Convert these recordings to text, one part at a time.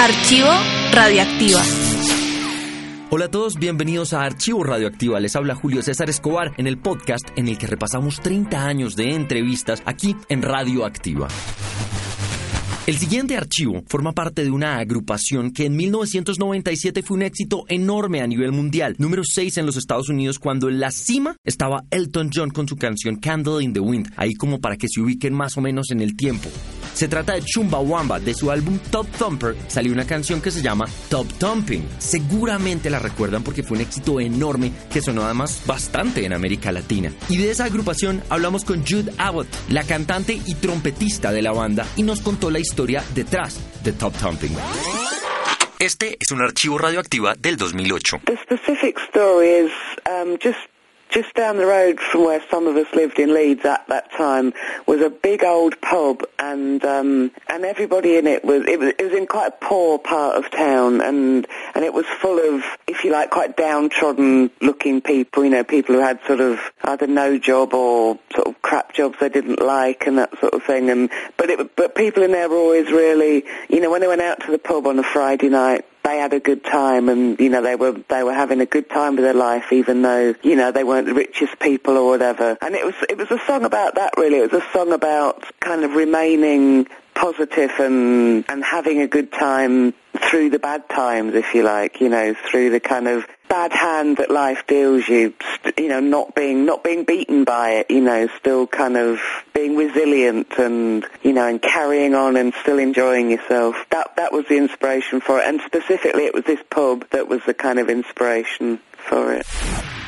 Archivo Radioactiva. Hola a todos, bienvenidos a Archivo Radioactiva. Les habla Julio César Escobar en el podcast en el que repasamos 30 años de entrevistas aquí en Radioactiva. El siguiente archivo forma parte de una agrupación que en 1997 fue un éxito enorme a nivel mundial, número 6 en los Estados Unidos, cuando en la cima estaba Elton John con su canción Candle in the Wind, ahí como para que se ubiquen más o menos en el tiempo. Se trata de Chumbawamba, de su álbum Top Thumper salió una canción que se llama Top Thumping. Seguramente la recuerdan porque fue un éxito enorme que sonó además bastante en América Latina. Y de esa agrupación hablamos con Jude Abbott, la cantante y trompetista de la banda, y nos contó la historia detrás de Top Thumping. Este es un archivo radioactiva del 2008. The specific story is um, just just down the road from where some of us lived in Leeds at that time was a big old pub and um and everybody in it was it was it was in quite a poor part of town and and it was full of if you like quite downtrodden looking people you know people who had sort of either no job or sort of crap jobs they didn't like and that sort of thing and but it but people in there were always really you know when they went out to the pub on a Friday night they had a good time and you know they were they were having a good time with their life even though you know they weren't the richest people or whatever. And it was it was a song about that really. It was a song about kind of remaining positive and and having a good time through the bad times if you like you know through the kind of bad hand that life deals you you know not being not being beaten by it you know still kind of being resilient and you know and carrying on and still enjoying yourself. That that was the inspiration for it. And specifically it was this pub that was the kind of inspiration for it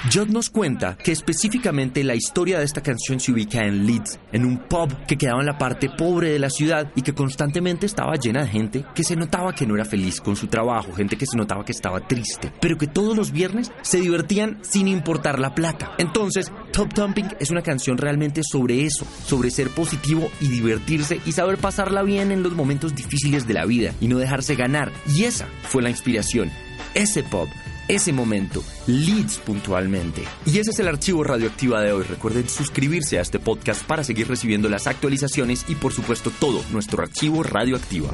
Judd nos cuenta que específicamente la historia de esta canción se ubica en Leeds, en un pub que quedaba en la parte pobre de la ciudad y que constantemente estaba llena de gente que se notaba que no era feliz con su trabajo, gente que se notaba que estaba triste, pero que todos los viernes se divertían sin importar la plata. Entonces, Top Thumping es una canción realmente sobre eso, sobre ser positivo y divertirse y saber pasarla bien en los momentos difíciles de la vida y no dejarse ganar. Y esa fue la inspiración, ese pub ese momento, leads puntualmente. Y ese es el archivo radioactiva de hoy. Recuerden suscribirse a este podcast para seguir recibiendo las actualizaciones y por supuesto todo nuestro archivo radioactiva.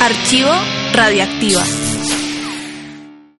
Archivo Radioactiva.